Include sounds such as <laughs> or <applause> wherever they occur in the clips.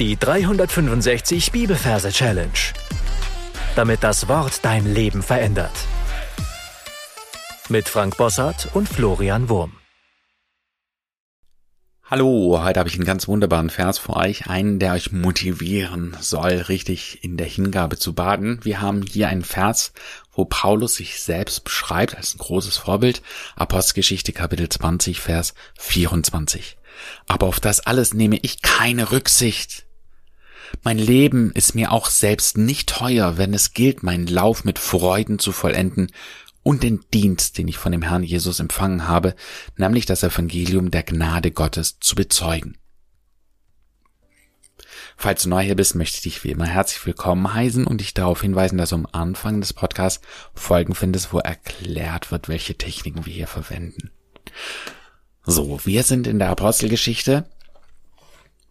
Die 365 Bibelverse Challenge. Damit das Wort dein Leben verändert. Mit Frank Bossart und Florian Wurm. Hallo, heute habe ich einen ganz wunderbaren Vers für euch, einen, der euch motivieren soll, richtig in der Hingabe zu baden. Wir haben hier einen Vers, wo Paulus sich selbst beschreibt als ein großes Vorbild. Apostelgeschichte Kapitel 20, Vers 24. Aber auf das alles nehme ich keine Rücksicht. Mein Leben ist mir auch selbst nicht teuer, wenn es gilt, meinen Lauf mit Freuden zu vollenden und den Dienst, den ich von dem Herrn Jesus empfangen habe, nämlich das Evangelium der Gnade Gottes zu bezeugen. Falls du neu hier bist, möchte ich dich wie immer herzlich willkommen heißen und dich darauf hinweisen, dass du am Anfang des Podcasts Folgen findest, wo erklärt wird, welche Techniken wir hier verwenden. So, wir sind in der Apostelgeschichte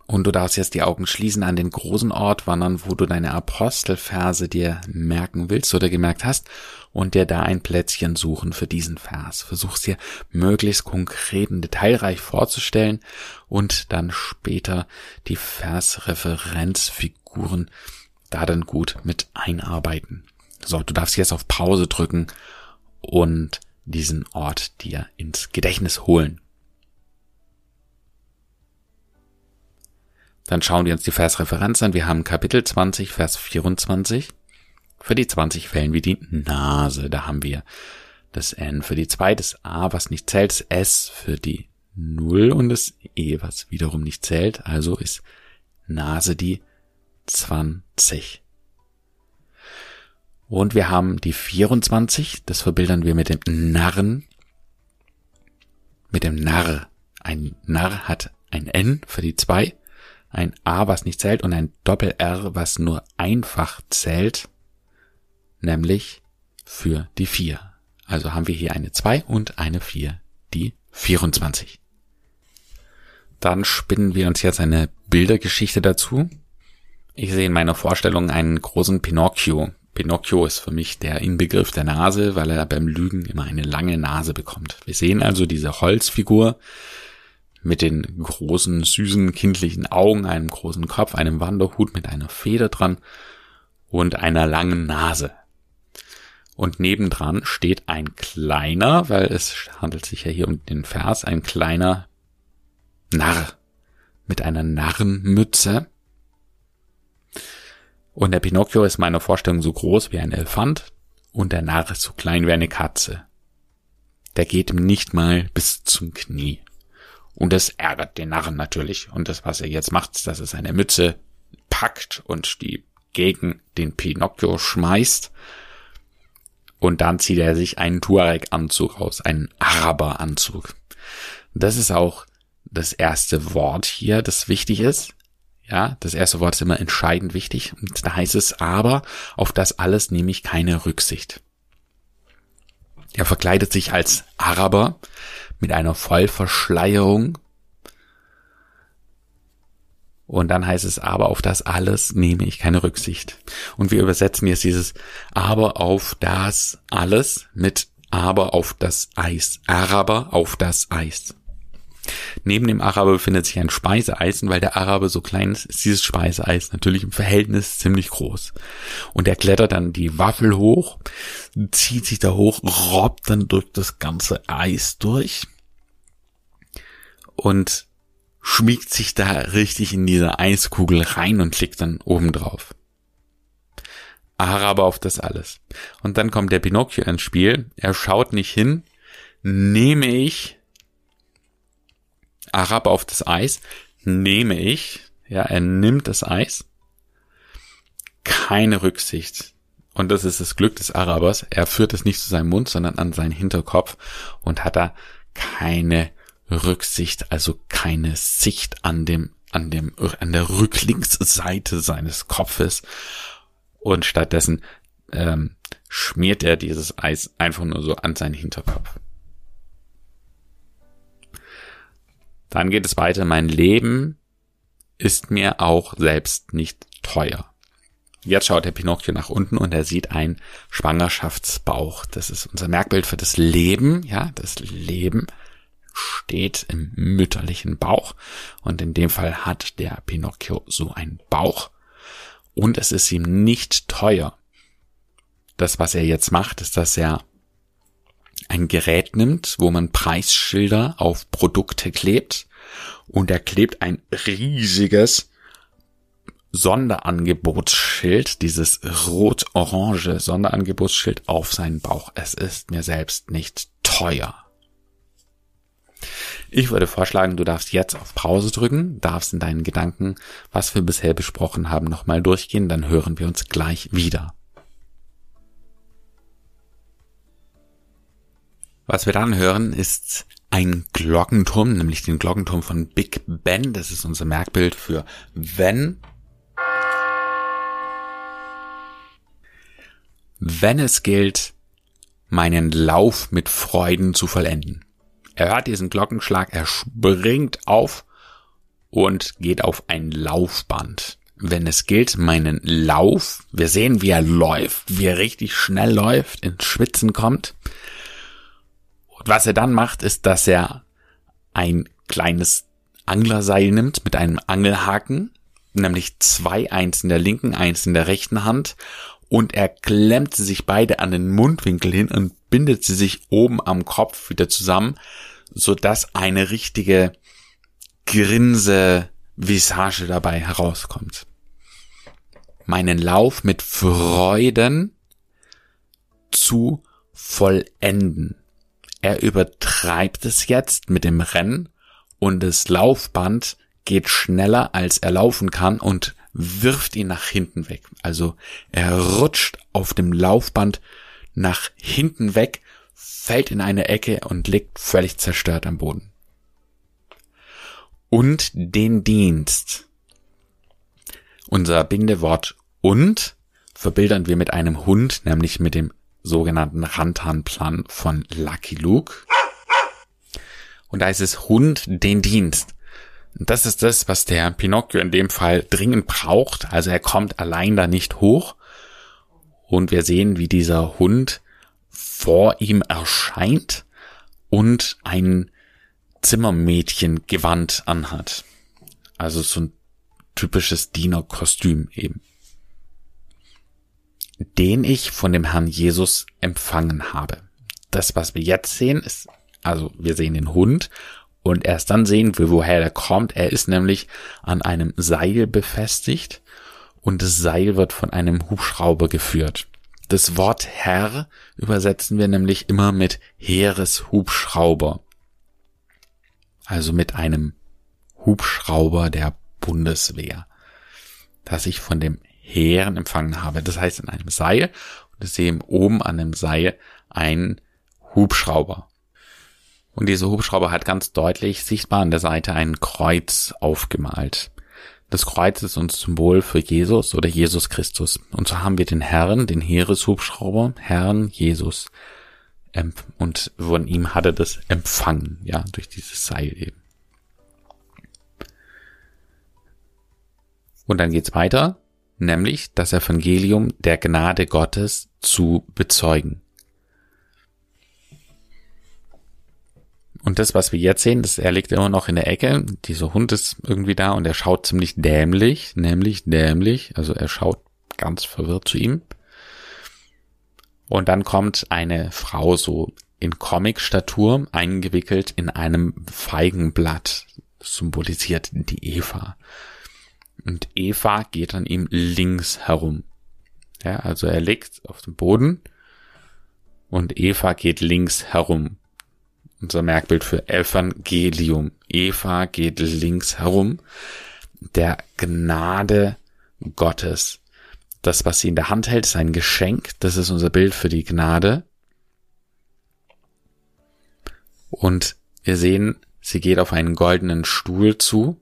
und du darfst jetzt die Augen schließen, an den großen Ort wandern, wo du deine Apostelverse dir merken willst oder gemerkt hast und dir da ein Plätzchen suchen für diesen Vers. Versuch's dir möglichst konkret und detailreich vorzustellen und dann später die Versreferenzfiguren da dann gut mit einarbeiten. So, du darfst jetzt auf Pause drücken und diesen Ort dir ins Gedächtnis holen. Dann schauen wir uns die Versreferenz an. Wir haben Kapitel 20, Vers 24. Für die 20 Fällen wie die Nase. Da haben wir das N für die 2, das A, was nicht zählt, das S für die 0 und das E, was wiederum nicht zählt. Also ist Nase die 20. Und wir haben die 24, das verbildern wir mit dem Narren. Mit dem Narr. Ein Narr hat ein N für die 2 ein A, was nicht zählt und ein Doppel-R, was nur einfach zählt, nämlich für die 4. Also haben wir hier eine 2 und eine 4, die 24. Dann spinnen wir uns jetzt eine Bildergeschichte dazu. Ich sehe in meiner Vorstellung einen großen Pinocchio. Pinocchio ist für mich der Inbegriff der Nase, weil er beim Lügen immer eine lange Nase bekommt. Wir sehen also diese Holzfigur, mit den großen, süßen, kindlichen Augen, einem großen Kopf, einem Wanderhut mit einer Feder dran und einer langen Nase. Und nebendran steht ein kleiner, weil es handelt sich ja hier um den Vers, ein kleiner Narr mit einer Narrenmütze. Und der Pinocchio ist meiner Vorstellung so groß wie ein Elefant und der Narr ist so klein wie eine Katze. Der geht ihm nicht mal bis zum Knie. Und das ärgert den Narren natürlich. Und das, was er jetzt macht, dass er seine Mütze packt und die gegen den Pinocchio schmeißt. Und dann zieht er sich einen Tuareg-Anzug aus, einen Araber-Anzug. Das ist auch das erste Wort hier, das wichtig ist. Ja, das erste Wort ist immer entscheidend wichtig. Und da heißt es aber, auf das alles nehme ich keine Rücksicht. Er verkleidet sich als Araber mit einer Vollverschleierung. Und dann heißt es, aber auf das alles nehme ich keine Rücksicht. Und wir übersetzen jetzt dieses aber auf das alles mit aber auf das Eis. Araber auf das Eis. Neben dem Araber befindet sich ein Speiseeis und weil der Araber so klein ist, ist dieses Speiseeis natürlich im Verhältnis ziemlich groß. Und er klettert dann die Waffel hoch, zieht sich da hoch, robbt dann durch das ganze Eis durch und schmiegt sich da richtig in diese Eiskugel rein und klickt dann oben drauf. Araber auf das alles. Und dann kommt der Pinocchio ins Spiel. Er schaut nicht hin. Nehme ich Araber auf das Eis, nehme ich, ja, er nimmt das Eis, keine Rücksicht. Und das ist das Glück des Arabers. Er führt es nicht zu seinem Mund, sondern an seinen Hinterkopf und hat da keine Rücksicht, also keine Sicht an dem, an dem, an der Rücklinksseite seines Kopfes. Und stattdessen ähm, schmiert er dieses Eis einfach nur so an seinen Hinterkopf. Dann geht es weiter. Mein Leben ist mir auch selbst nicht teuer. Jetzt schaut der Pinocchio nach unten und er sieht einen Schwangerschaftsbauch. Das ist unser Merkbild für das Leben, ja, das Leben. steht im mütterlichen Bauch. Und in dem Fall hat der Pinocchio so einen Bauch. Und es ist ihm nicht teuer. Das, was er jetzt macht, ist, dass er ein Gerät nimmt, wo man Preisschilder auf Produkte klebt. Und er klebt ein riesiges Sonderangebotsschild, dieses rot-orange Sonderangebotsschild auf seinen Bauch. Es ist mir selbst nicht teuer. Ich würde vorschlagen, du darfst jetzt auf Pause drücken, darfst in deinen Gedanken, was wir bisher besprochen haben, nochmal durchgehen, dann hören wir uns gleich wieder. Was wir dann hören, ist ein Glockenturm, nämlich den Glockenturm von Big Ben. Das ist unser Merkbild für wenn wenn es gilt, meinen Lauf mit Freuden zu vollenden. Er hört diesen Glockenschlag, er springt auf und geht auf ein Laufband. Wenn es gilt, meinen Lauf, wir sehen, wie er läuft, wie er richtig schnell läuft, ins Schwitzen kommt. Und was er dann macht, ist, dass er ein kleines Anglerseil nimmt mit einem Angelhaken, nämlich zwei, eins in der linken, eins in der rechten Hand, und er klemmt sie sich beide an den Mundwinkel hin und bindet sie sich oben am Kopf wieder zusammen, so dass eine richtige Grinse Visage dabei herauskommt. Meinen Lauf mit Freuden zu vollenden. Er übertreibt es jetzt mit dem Rennen und das Laufband geht schneller als er laufen kann und wirft ihn nach hinten weg. Also er rutscht auf dem Laufband nach hinten weg, fällt in eine Ecke und liegt völlig zerstört am Boden. Und den Dienst. Unser Bindewort und verbildern wir mit einem Hund, nämlich mit dem sogenannten Rantanplan von Lucky Luke. Und da ist es Hund den Dienst. Und das ist das, was der Pinocchio in dem Fall dringend braucht. Also er kommt allein da nicht hoch. Und wir sehen, wie dieser Hund vor ihm erscheint und ein Zimmermädchengewand anhat. Also so ein typisches Dienerkostüm eben. Den ich von dem Herrn Jesus empfangen habe. Das, was wir jetzt sehen, ist, also wir sehen den Hund und erst dann sehen wir, woher der kommt. Er ist nämlich an einem Seil befestigt und das Seil wird von einem Hubschrauber geführt. Das Wort Herr übersetzen wir nämlich immer mit Heereshubschrauber. Also mit einem Hubschrauber der Bundeswehr, das ich von dem Heeren empfangen habe. Das heißt in einem Seil und ich sehe oben an dem Seil ein Hubschrauber. Und dieser Hubschrauber hat ganz deutlich sichtbar an der Seite ein Kreuz aufgemalt. Das Kreuz ist uns Symbol für Jesus oder Jesus Christus. Und so haben wir den Herrn, den Heereshubschrauber, Herrn Jesus. Und von ihm hat er das empfangen, ja, durch dieses Seil eben. Und dann geht's weiter, nämlich das Evangelium der Gnade Gottes zu bezeugen. Und das, was wir jetzt sehen, das, er liegt immer noch in der Ecke. Dieser Hund ist irgendwie da und er schaut ziemlich dämlich, nämlich dämlich. Also er schaut ganz verwirrt zu ihm. Und dann kommt eine Frau so in Comic-Statur eingewickelt in einem Feigenblatt. Symbolisiert die Eva. Und Eva geht an ihm links herum. Ja, also er liegt auf dem Boden und Eva geht links herum unser Merkbild für Evangelium. Eva geht links herum. Der Gnade Gottes. Das, was sie in der Hand hält, ist ein Geschenk. Das ist unser Bild für die Gnade. Und wir sehen, sie geht auf einen goldenen Stuhl zu.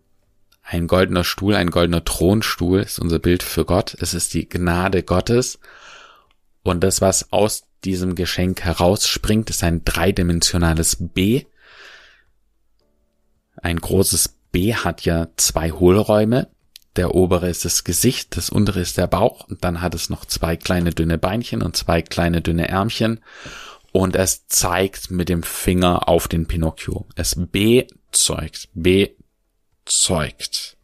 Ein goldener Stuhl, ein goldener Thronstuhl ist unser Bild für Gott. Es ist die Gnade Gottes. Und das, was aus diesem Geschenk herausspringt, ist ein dreidimensionales B. Ein großes B hat ja zwei Hohlräume. Der obere ist das Gesicht, das untere ist der Bauch und dann hat es noch zwei kleine dünne Beinchen und zwei kleine dünne Ärmchen. und es zeigt mit dem Finger auf den Pinocchio. Es bezeugt, bezeugt.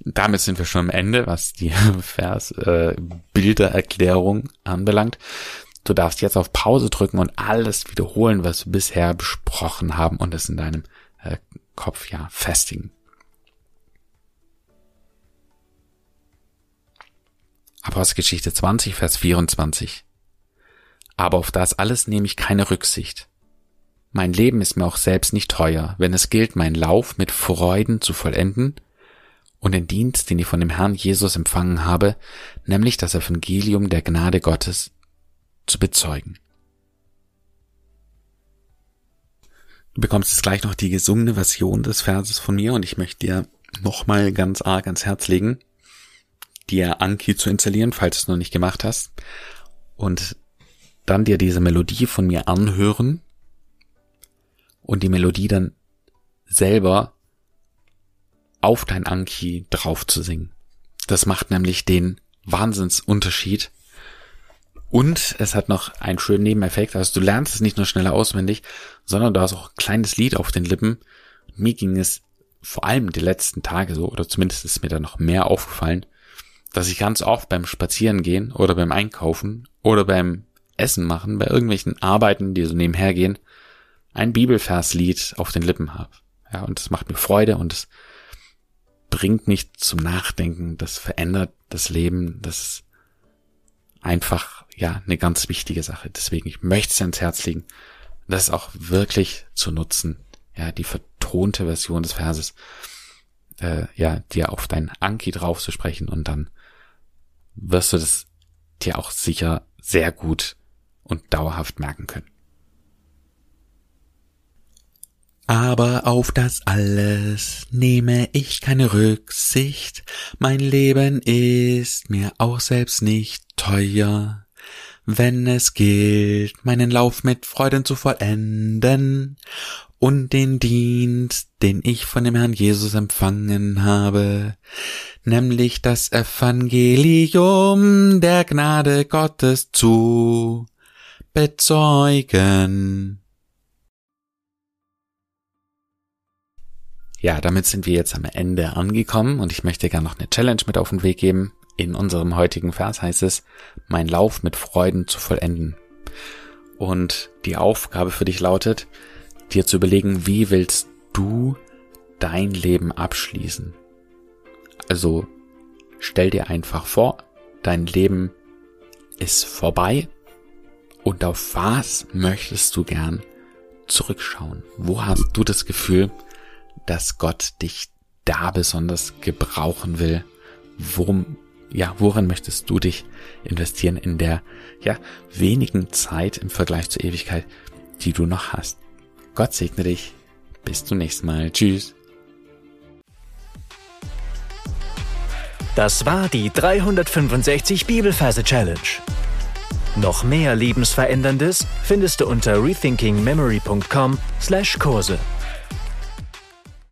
Damit sind wir schon am Ende, was die <laughs> Vers äh, Bildererklärung anbelangt. Du darfst jetzt auf Pause drücken und alles wiederholen, was wir bisher besprochen haben und es in deinem äh, Kopf ja festigen. Apostelgeschichte 20, Vers 24. Aber auf das alles nehme ich keine Rücksicht. Mein Leben ist mir auch selbst nicht teuer, wenn es gilt, meinen Lauf mit Freuden zu vollenden und den Dienst, den ich von dem Herrn Jesus empfangen habe, nämlich das Evangelium der Gnade Gottes, zu bezeugen. Du bekommst jetzt gleich noch die gesungene Version des Verses von mir und ich möchte dir nochmal ganz arg ans Herz legen, dir Anki zu installieren, falls du es noch nicht gemacht hast, und dann dir diese Melodie von mir anhören und die Melodie dann selber auf dein Anki drauf zu singen. Das macht nämlich den Wahnsinnsunterschied. Und es hat noch einen schönen Nebeneffekt. Also du lernst es nicht nur schneller auswendig, sondern du hast auch ein kleines Lied auf den Lippen. Mir ging es vor allem die letzten Tage so, oder zumindest ist mir da noch mehr aufgefallen, dass ich ganz oft beim Spazierengehen oder beim Einkaufen oder beim Essen machen, bei irgendwelchen Arbeiten, die so nebenher gehen, ein Bibelverslied auf den Lippen habe. Ja, und das macht mir Freude und es bringt mich zum Nachdenken, das verändert das Leben, das ist einfach, ja, eine ganz wichtige Sache. Deswegen, ich möchte es ans Herz legen, das auch wirklich zu nutzen, ja, die vertonte Version des Verses, äh, ja, dir auf dein Anki drauf zu sprechen und dann wirst du das dir auch sicher sehr gut und dauerhaft merken können. Aber auf das alles nehme ich keine Rücksicht, mein Leben ist mir auch selbst nicht teuer. Wenn es gilt, meinen Lauf mit Freuden zu vollenden und den Dienst, den ich von dem Herrn Jesus empfangen habe, nämlich das Evangelium der Gnade Gottes zu bezeugen. Ja, damit sind wir jetzt am Ende angekommen und ich möchte gerne noch eine Challenge mit auf den Weg geben. In unserem heutigen Vers heißt es, mein Lauf mit Freuden zu vollenden. Und die Aufgabe für dich lautet, dir zu überlegen, wie willst du dein Leben abschließen? Also stell dir einfach vor, dein Leben ist vorbei und auf was möchtest du gern zurückschauen? Wo hast du das Gefühl, dass Gott dich da besonders gebrauchen will? Worum, ja, woran möchtest du dich investieren in der, ja, wenigen Zeit im Vergleich zur Ewigkeit, die du noch hast? Gott segne dich. Bis zum nächsten Mal. Tschüss. Das war die 365 Bibelferse Challenge. Noch mehr Lebensveränderndes findest du unter rethinkingmemory.com/Kurse.